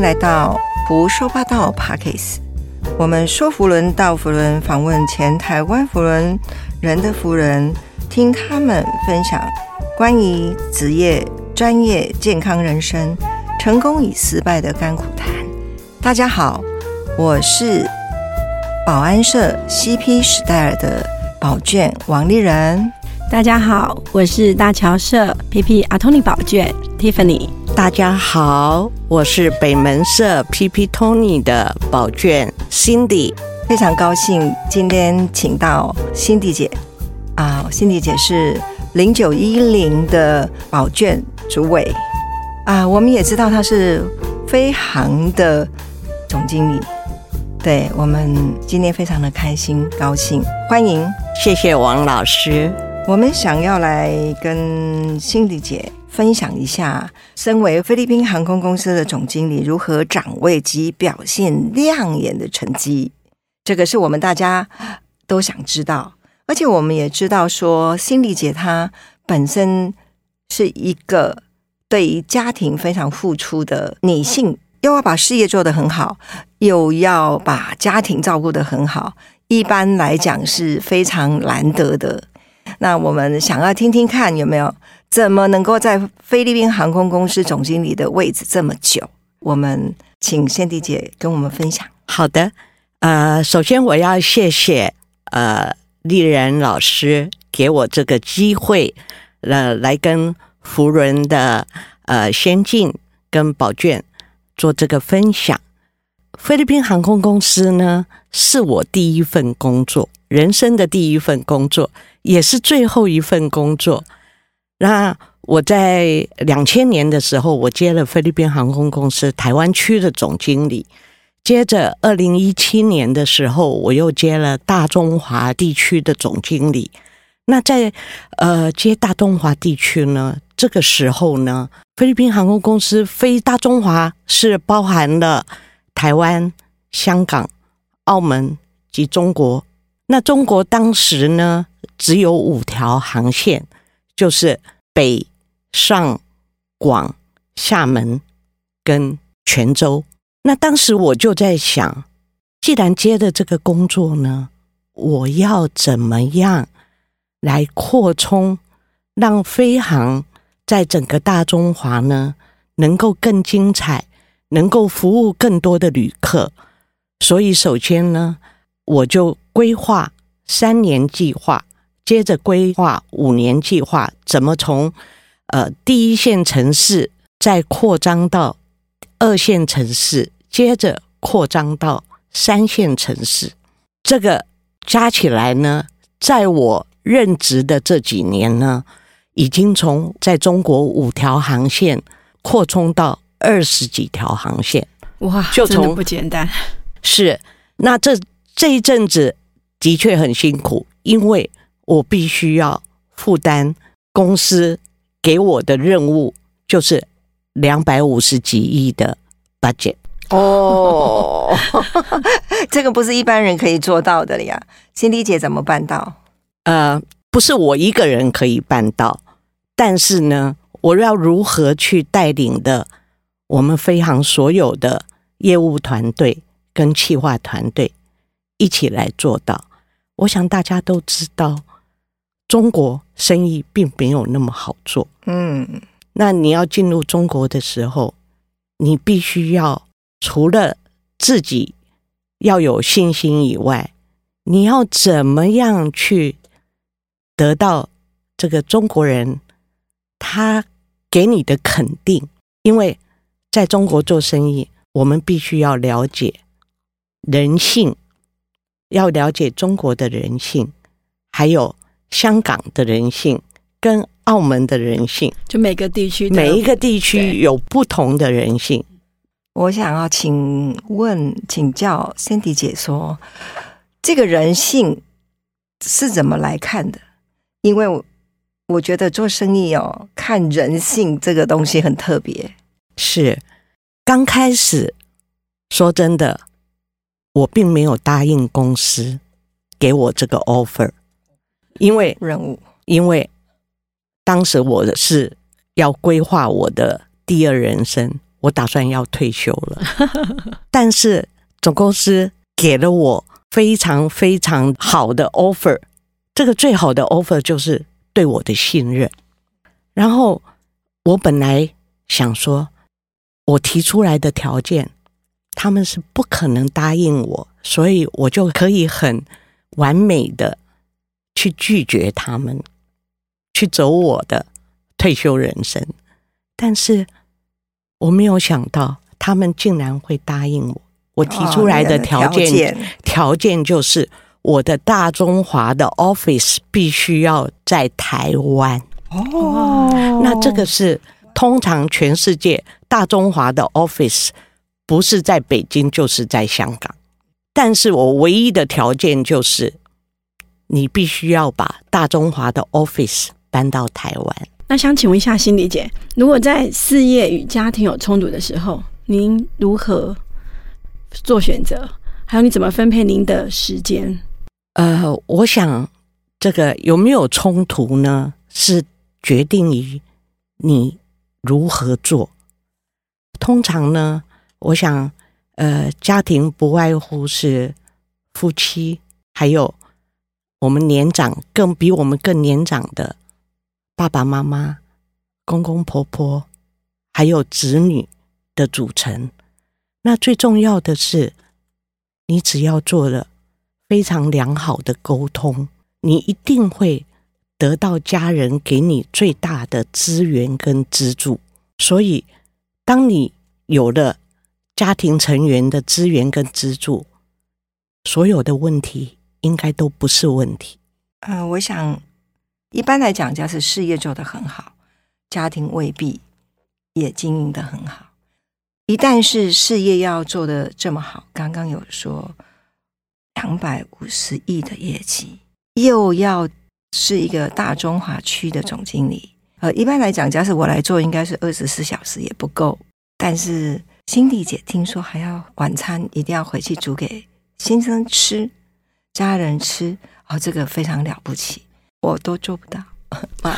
迎来到胡说八道 Pockets。我们说福伦到福伦，访问前台湾福伦人的福人，听他们分享关于职业、专业、健康人生、成功与失败的甘苦谈。大家好，我是保安社 CP 史黛尔的宝卷王丽人。大家好，我是大桥社 PP 阿托尼宝卷 Tiffany。大家好，我是北门社 PP Tony 的宝卷 Cindy。非常高兴今天请到 Cindy 姐啊，Cindy 姐是零九一零的宝卷主委啊，我们也知道她是飞航的总经理。对我们今天非常的开心高兴，欢迎，谢谢王老师。我们想要来跟 Cindy 姐分享一下，身为菲律宾航空公司的总经理，如何掌位及表现亮眼的成绩。这个是我们大家都想知道，而且我们也知道说，心理姐她本身是一个对于家庭非常付出的女性，又要把事业做得很好，又要把家庭照顾得很好，一般来讲是非常难得的。那我们想要听听看有没有怎么能够在菲律宾航空公司总经理的位置这么久？我们请仙迪姐跟我们分享。好的，呃，首先我要谢谢呃丽人老师给我这个机会，呃，来跟福伦的呃先进跟宝卷做这个分享。菲律宾航空公司呢，是我第一份工作，人生的第一份工作。也是最后一份工作。那我在两千年的时候，我接了菲律宾航空公司台湾区的总经理。接着，二零一七年的时候，我又接了大中华地区的总经理。那在呃接大中华地区呢，这个时候呢，菲律宾航空公司飞大中华是包含了台湾、香港、澳门及中国。那中国当时呢？只有五条航线，就是北上广、厦门跟泉州。那当时我就在想，既然接的这个工作呢，我要怎么样来扩充，让飞航在整个大中华呢能够更精彩，能够服务更多的旅客。所以，首先呢，我就规划三年计划。接着规划五年计划，怎么从呃第一线城市再扩张到二线城市，接着扩张到三线城市。这个加起来呢，在我任职的这几年呢，已经从在中国五条航线扩充到二十几条航线。哇，就从不简单。是，那这这一阵子的确很辛苦，因为。我必须要负担公司给我的任务，就是两百五十几亿的 budget 哦，这个不是一般人可以做到的呀。辛迪姐怎么办到？呃，不是我一个人可以办到，但是呢，我要如何去带领的我们飞航所有的业务团队跟企划团队一起来做到？我想大家都知道。中国生意并没有那么好做，嗯，那你要进入中国的时候，你必须要除了自己要有信心以外，你要怎么样去得到这个中国人他给你的肯定？因为在中国做生意，我们必须要了解人性，要了解中国的人性，还有。香港的人性跟澳门的人性，就每个地区每一个地区有不同的人性。我想要请问请教 Cindy 姐说，这个人性是怎么来看的？因为我我觉得做生意哦，看人性这个东西很特别。是刚开始说真的，我并没有答应公司给我这个 offer。因为任务，因为当时我是要规划我的第二人生，我打算要退休了，但是总公司给了我非常非常好的 offer，这个最好的 offer 就是对我的信任。然后我本来想说，我提出来的条件，他们是不可能答应我，所以我就可以很完美的去拒绝他们，去走我的退休人生。但是我没有想到，他们竟然会答应我。我提出来的条件，条件就是我的大中华的 office 必须要在台湾。哦，那这个是通常全世界大中华的 office 不是在北京就是在香港，但是我唯一的条件就是你必须要把大中华的 office 搬到台湾。那想请问一下，心理姐，如果在事业与家庭有冲突的时候，您如何做选择？还有你怎么分配您的时间？呃，我想这个有没有冲突呢？是。决定于你如何做。通常呢，我想，呃，家庭不外乎是夫妻，还有我们年长、更比我们更年长的爸爸妈妈、公公婆婆，还有子女的组成。那最重要的是，你只要做了非常良好的沟通，你一定会。得到家人给你最大的资源跟资助，所以当你有了家庭成员的资源跟资助，所有的问题应该都不是问题。呃，我想一般来讲，假使事业做得很好，家庭未必也经营的很好。一旦是事业要做的这么好，刚刚有说两百五十亿的业绩，又要。是一个大中华区的总经理，呃，一般来讲，假使我来做，应该是二十四小时也不够。但是辛迪姐听说还要晚餐一定要回去煮给先生吃，家人吃，哦，这个非常了不起，我都做不到。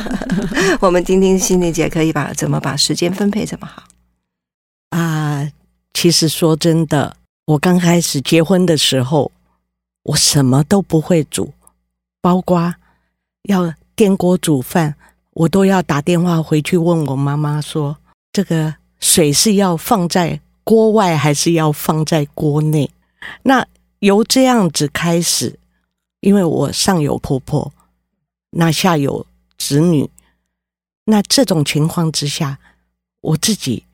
我们听听心灵姐可以把怎么把时间分配这么好啊？其实说真的，我刚开始结婚的时候，我什么都不会煮，包括。要电锅煮饭，我都要打电话回去问我妈妈说：“这个水是要放在锅外还是要放在锅内？”那由这样子开始，因为我上有婆婆，那下有子女，那这种情况之下，我自己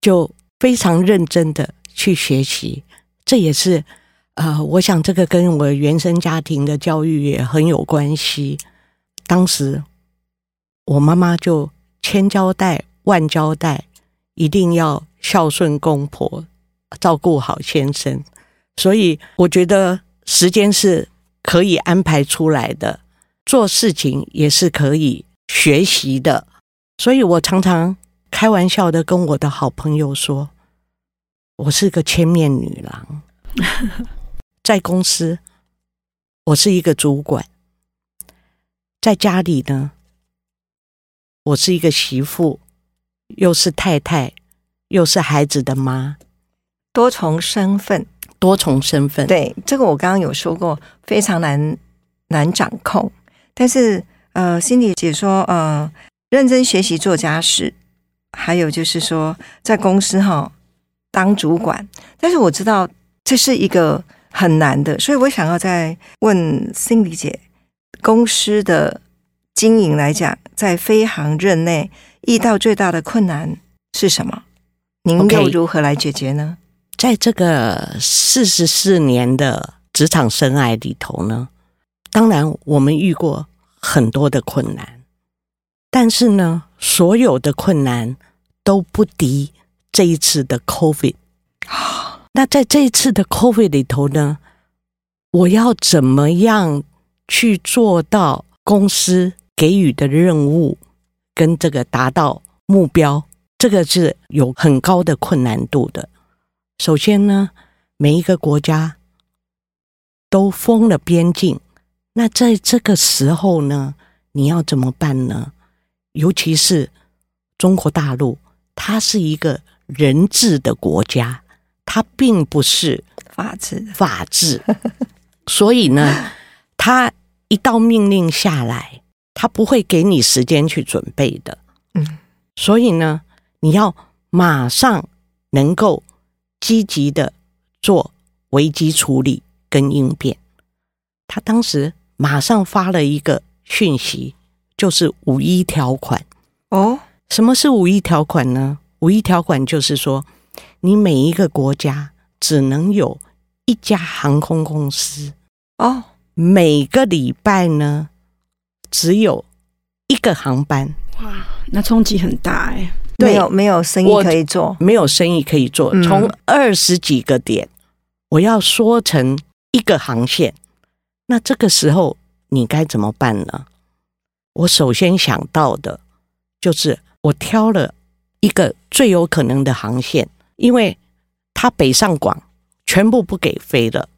就非常认真的去学习。这也是呃，我想这个跟我原生家庭的教育也很有关系。当时，我妈妈就千交代万交代，一定要孝顺公婆，照顾好先生。所以我觉得时间是可以安排出来的，做事情也是可以学习的。所以我常常开玩笑的跟我的好朋友说：“我是个千面女郎，在公司我是一个主管。”在家里呢，我是一个媳妇，又是太太，又是孩子的妈，多重身份，多重身份。对，这个我刚刚有说过，非常难难掌控。但是，呃，心理姐说，呃，认真学习做家事，还有就是说，在公司哈当主管。但是我知道这是一个很难的，所以我想要再问心理姐。公司的经营来讲，在飞航任内遇到最大的困难是什么？您又如何来解决呢？在这个四十四年的职场生涯里头呢，当然我们遇过很多的困难，但是呢，所有的困难都不敌这一次的 COVID。那在这一次的 COVID 里头呢，我要怎么样？去做到公司给予的任务，跟这个达到目标，这个是有很高的困难度的。首先呢，每一个国家都封了边境，那在这个时候呢，你要怎么办呢？尤其是中国大陆，它是一个人治的国家，它并不是法治，法治，所以呢，他一道命令下来，他不会给你时间去准备的。嗯，所以呢，你要马上能够积极的做危机处理跟应变。他当时马上发了一个讯息，就是五一条款。哦，什么是五一条款呢？五一条款就是说，你每一个国家只能有一家航空公司，哦，每个礼拜呢只有一个航班，哇，那冲击很大哎、对没有没有生意可以做，没有生意可以做。嗯从二十几个点，我要缩成一个航线，那这个时候你该怎么办呢？我首先想到的就是我挑了一个最有可能的航线，因为它北上广全部不给飞了，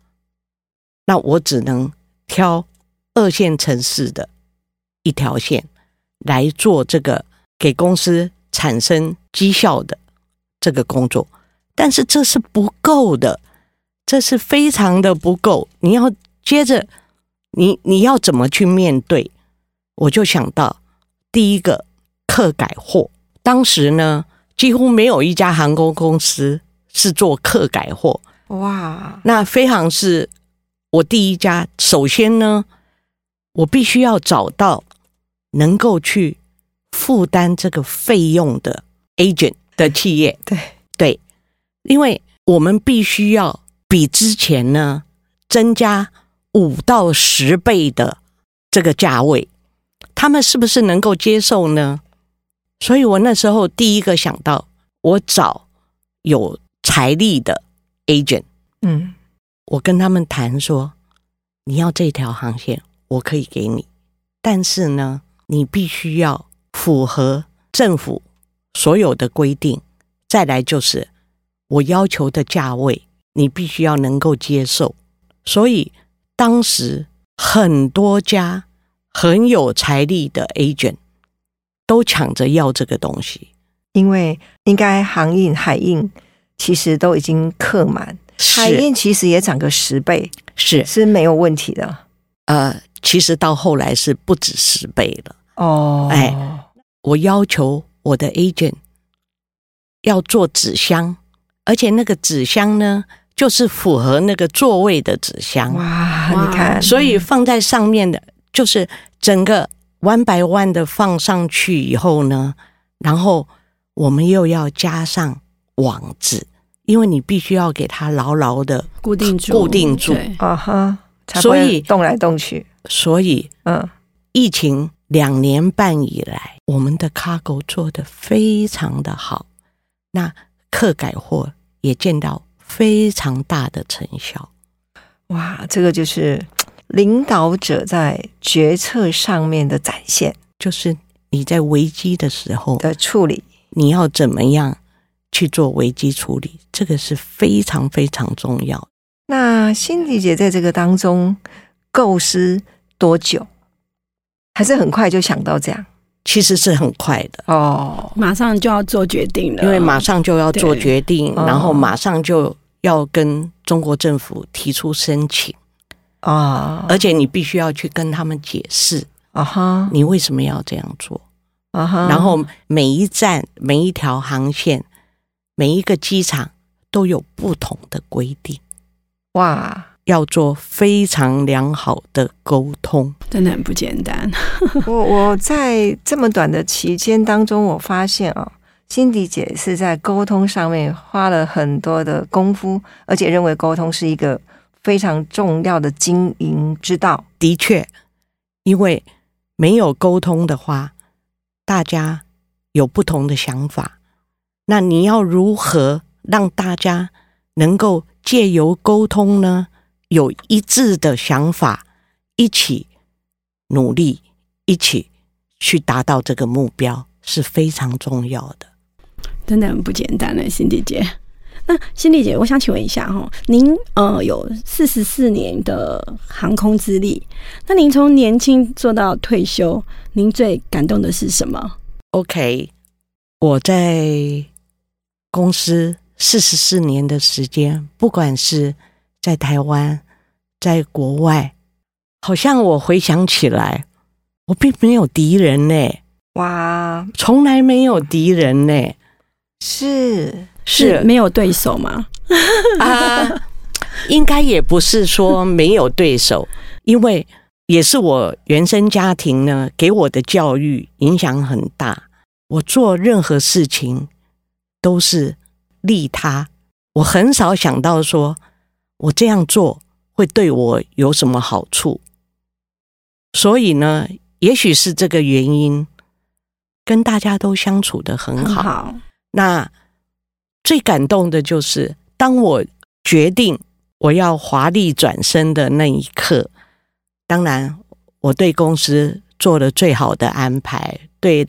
那我只能挑二线城市的一条线来做这个给公司产生绩效的这个工作，但是这是不够的，这是非常的不够。你要接着，你你要怎么去面对？我就想到第一个客改货，当时呢几乎没有一家航空公司是做客改货，哇，那飞航是我第一家。首先呢，我必须要找到能够去负担这个费用的 agent 的企业。对对，因为我们必须要比之前呢增加五到十倍的这个价位，他们是不是能够接受呢？所以我那时候第一个想到，我找有财力的 agent。嗯，我跟他们谈说，你要这条航线，我可以给你，但是呢，你必须要符合政府所有的规定。再来就是我要求的价位，你必须要能够接受。所以当时很多家很有财力的 agent 都抢着要这个东西，因为应该航运、海运其实都已经客满，海是运其实也涨个十倍是是没有问题的。呃，其实到后来是不止十倍了。哦，哎，我要求我的 agent 要做纸箱，而且那个纸箱呢，就是符合那个座位的纸箱，哇，你看，所以放在上面的，就是整个 one by one 的放上去以后呢，然后我们又要加上网子，因为你必须要给它牢牢的，固定住，固定住。对。啊哈，所以动来动去。所以嗯，疫情两年半以来，我们的 cargo 做得非常的好，那客改货也见到非常大的成效。哇，这个就是领导者在决策上面的展现就是你在危机的时候，的处理。你要怎么样去做危机处理，这个是非常非常重要。那辛迪姐在这个当中构思多久？还是很快就想到这样？其实是很快的，哦，马上就要做决定了，因为马上就要做对决定，哦然后马上就要跟中国政府提出申请，啊，而且你必须要去跟他们解释啊哈，你为什么要这样做。啊哈，然后每一站、每一条航线、每一个机场都有不同的规定，哇，要做非常良好的沟通。真的很不简单。我我在这么短的期间当中，我发现啊，辛迪姐是在沟通上面花了很多的功夫，而且认为沟通是一个非常重要的经营之道。的确，因为没有沟通的话，大家有不同的想法，那你要如何让大家能够借由沟通呢，有一致的想法，一起努力，一起去达到这个目标，是非常重要的。真的很不简单呢，辛迪姐。那辛迪姐，我想请问一下哈，您呃有四十四年的航空资历，那您从年轻做到退休，您最感动的是什么？OK，我在公司四十四年的时间，不管是在台湾，在国外，好像我回想起来，我并没有敌人呢，哇，从来没有敌人呢，是是没有对手吗？啊，应该也不是说没有对手，因为也是我原生家庭呢给我的教育影响很大。我做任何事情都是利他，我很少想到说我这样做会对我有什么好处。所以呢，也许是这个原因，跟大家都相处的很好。好，那最感动的就是，当我决定我要华丽转身的那一刻，当然我对公司做了最好的安排，对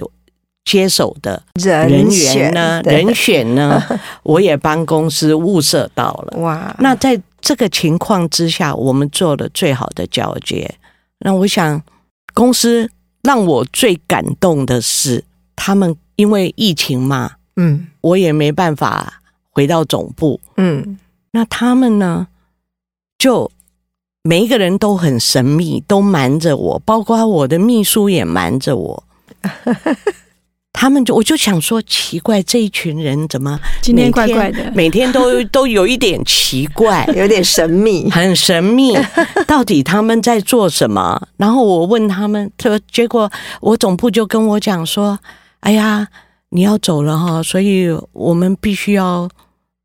接手的人员呢，对人选呢，我也帮公司物色到了。哇，那在这个情况之下，我们做了最好的交接。那我想，公司让我最感动的是，他们因为疫情嘛，嗯我也没办法回到总部。嗯那他们呢，就每一个人都很神秘，都瞒着我，包括我的秘书也瞒着我。他们就我就想说，奇怪，这一群人怎么今天怪怪的，每天都 都有一点奇怪，有点神秘，很神秘，到底他们在做什么？然后我问他们，这结果我总部就跟我讲说：“哎呀，你要走了哈，所以我们必须要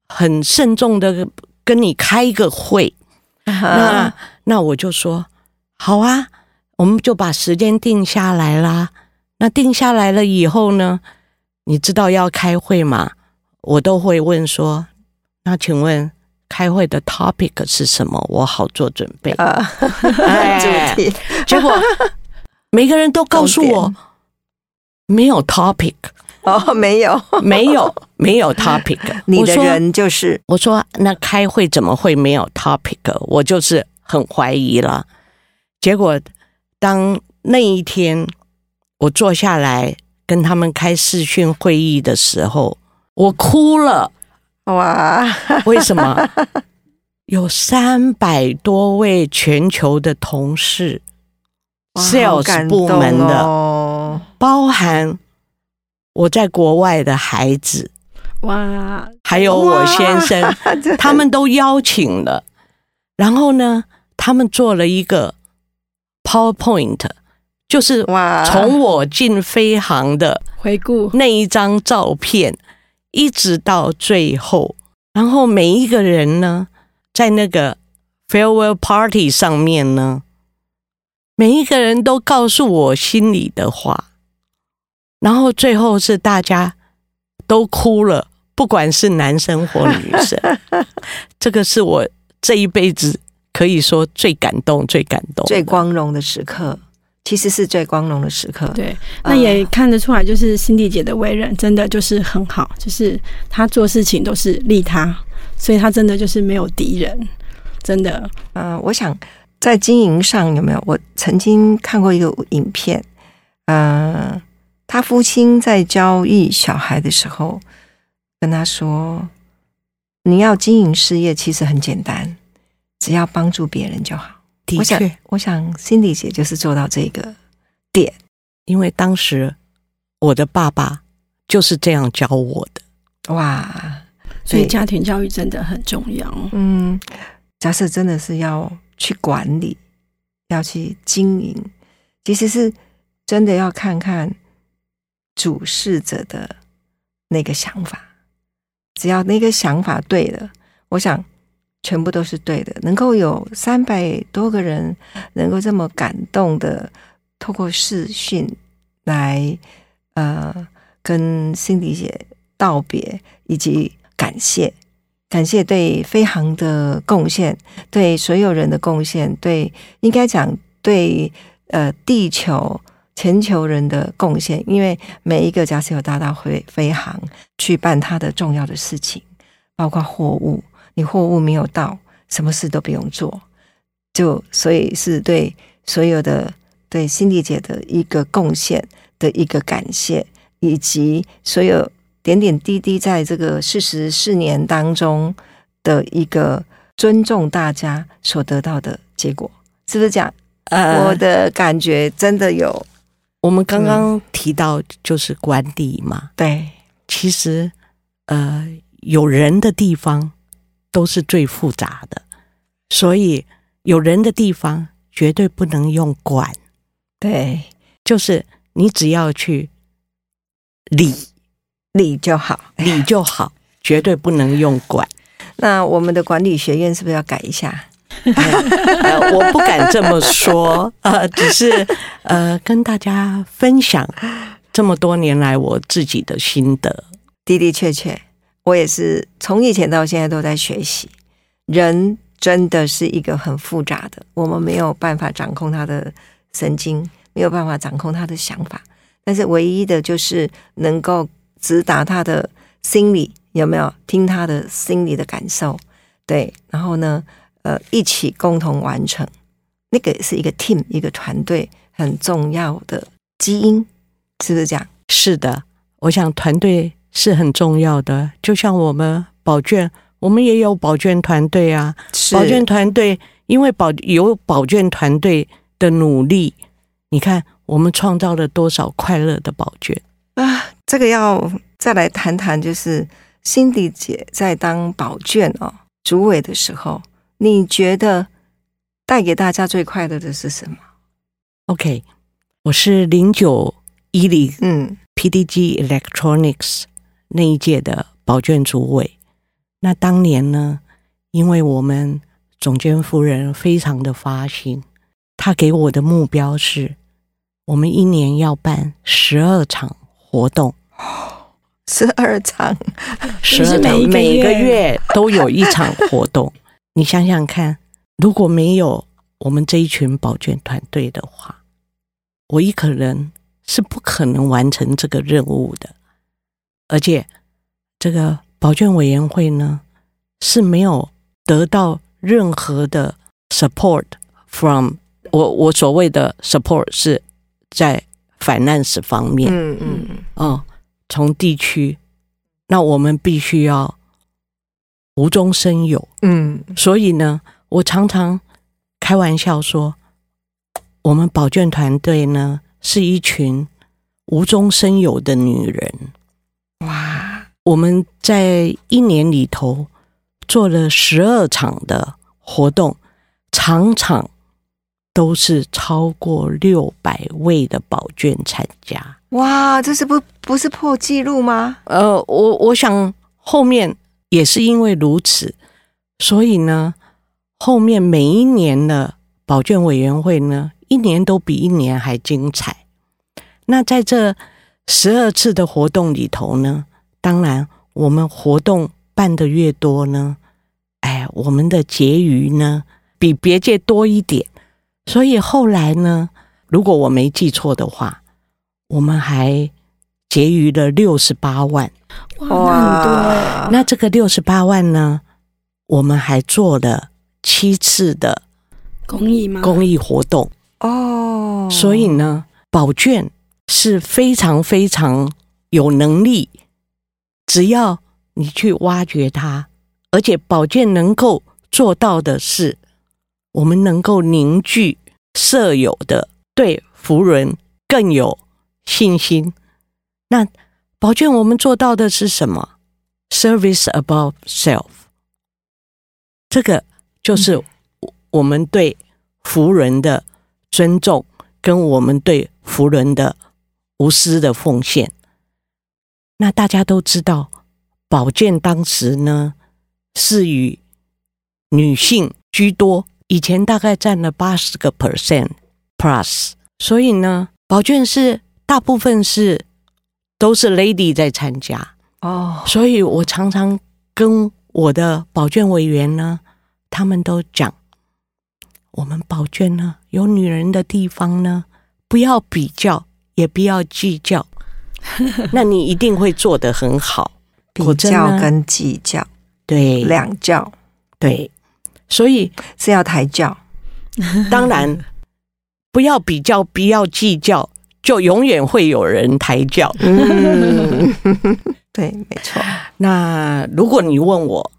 很慎重的跟你开一个会。”那那我就说好啊，我们就把时间定下来啦。那定下来了以后呢，你知道要开会嘛？我都会问说，那请问开会的 topic 是什么？我好做准备。主题结果每个人都告诉我重没有 topic，哦，没有，没有没有 topic。你的人就是我说那开会怎么会没有 topic？我就是很怀疑了。结果当那一天我坐下来跟他们开视讯会议的时候，我哭了。哇，为什么？有三百多位全球的同事，sales 部门的，哦，包含我在国外的孩子，哇，还有我先生，他们都邀请了。然后呢，他们做了一个 PowerPoint，就是哇，从我进飞航的回顾。那一张照片，一直到最后，然后每一个人呢，在那个 farewell party 上面呢，每一个人都告诉我心里的话，然后最后是大家都哭了，不管是男生或女生，这个是我这一辈子可以说最感动、最感动、最光荣的时刻，其实是最光荣的时刻。对，那也看得出来，就是辛迪姐的为人真的就是很好，就是她做事情都是利他，所以她真的就是没有敌人，真的。嗯、我想在经营上有没有？我曾经看过一个影片，嗯、他父亲在教育小孩的时候，跟他说：“你要经营事业，其实很简单，只要帮助别人就好。”的我想确，，我想，Cindy 姐就是做到这个点。因为当时我的爸爸就是这样教我的。哇，所以家庭教育真的很重要。嗯，假设真的是要去管理，要去经营，其实是真的要看看主事者的那个想法。只要那个想法对了，我想全部都是对的。能够有三百多个人能够这么感动的，透过视讯来呃跟辛迪姐道别以及感谢。感谢对飞航的贡献，对所有人的贡献，对应该讲对呃地球全球人的贡献，因为每一个假设有大到飞飞航去办他的重要的事情，包括货物，你货物没有到，什么事都不用做，就所以是对所有的对心理姐的一个贡献的一个感谢，以及所有点点滴滴在这个四十四年当中的一个尊重大家所得到的结果，是不是这样？呃我的感觉真的有我们刚刚提到就是管理嘛，对，其实呃有人的地方都是最复杂的，所以有人的地方绝对不能用管，对，就是你只要去理理就好。理就好，绝对不能用管。那我们的管理学院是不是要改一下？呃，我不敢这么说，呃，只是呃跟大家分享这么多年来我自己的心得。的的确确，我也是从以前到现在都在学习。人真的是一个很复杂的，我们没有办法掌控他的神经，没有办法掌控他的想法，但是唯一的就是能够直达他的心理，有没有听他的心理的感受？对，然后呢，呃，一起共同完成，那个是一个 team 一个团队很重要的基因，是不是这样？是的，我想团队是很重要的，就像我们保卷，我们也有保卷团队啊。是保卷团队因为保有保卷团队的努力，你看我们创造了多少快乐的保卷。啊，这个要再来谈谈，就是辛迪姐在当保卷哦主委的时候，你觉得带给大家最快乐的是什么？OK，我是零九一零嗯 PDG Electronics 那一届的保卷主委。那当年呢，因为我们总监夫人非常的发心，她给我的目标是，我们一年要办十二场活动，十二场，十二是每个场每个月月都有一场活动。你想想看，如果没有我们这一群保卷团队的话，我一个人是不可能完成这个任务的。而且，这个保卷委员会呢是没有得到任何的 support from 我我所谓的 support 是在 finance 方面。嗯嗯嗯，哦，从地区，那我们必须要无中生有。嗯，所以呢，我常常开玩笑说，我们保卷团队呢是一群无中生有的女人。哇，我们在一年里头做了十二场的活动，场场都是超过六百位的保卷参加。哇，这是不不是破纪录吗？呃，我我想后面也是因为如此，所以呢，后面每一年的保卷委员会呢，一年都比一年还精彩。那在这十二次的活动里头呢，当然我们活动办的越多呢，哎，我们的结余呢比别界多一点。所以后来呢，如果我没记错的话，我们还结余了六十八万。哇，那很多哎，那这个六十八万呢，我们还做了七次的公益吗？公益活动，哦，所以呢，宝卷是非常非常有能力，只要你去挖掘它，而且保健能够做到的是，我们能够凝聚舍友的对福人更有信心。那保健我们做到的是什么？Service above self，这个就是我们对福人的尊重，跟我们对福人的无私的奉献。那大家都知道，保健当时呢是与女性居多，以前大概占了八十个 percent plus，所以呢，保健是大部分是都是 lady 在参加，哦，所以我常常跟我的保健委员呢，他们都讲，我们保健呢有女人的地方呢，不要比较，也不要计较，那你一定会做得很好。比较跟计较对，两教对，所以是要抬轿，当然不要比较，不要计较，就永远会有人抬轿。嗯，对，没错。那如果你问我，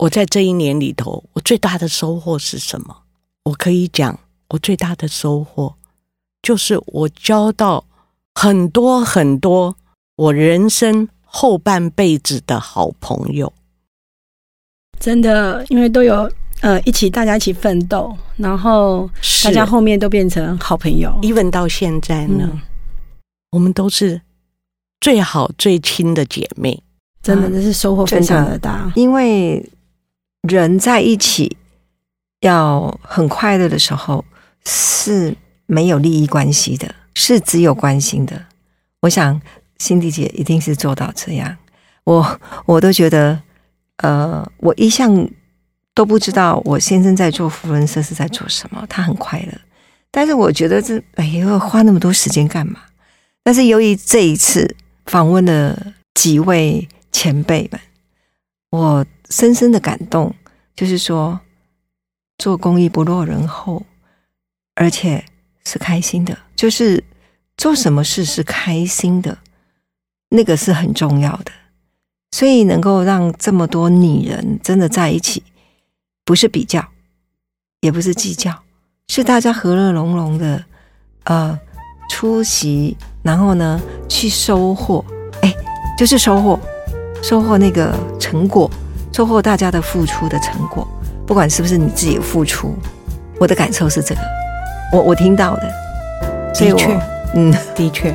我在这一年里头，我最大的收获是什么？我可以讲，我最大的收获就是我交到很多很多我人生后半辈子的好朋友。真的，因为都有呃一起大家一起奋斗，然后大家后面都变成好朋友。even 到现在呢，嗯，我们都是最好最亲的姐妹。真的，嗯这是收获非常的大。因为人在一起要很快乐的时候是没有利益关系的，是只有关心的。我想辛迪姐一定是做到这样，我我都觉得，呃，我一向都不知道我先生在做福伦社是在做什么，他很快乐，但是我觉得这哎呦花那么多时间干嘛？但是由于这一次访问了几位前辈们，我深深的感动，就是说做公益不落人后，而且是开心的，就是做什么事是开心的，那个是很重要的。所以能够让这么多女人真的在一起，不是比较，也不是计较，是大家和乐融融的，呃，出席，然后呢去收获，哎，就是收获，收获那个成果，收获大家的付出的成果，不管是不是你自己付出，我的感受是这个，我我听到的，的确，嗯，的确，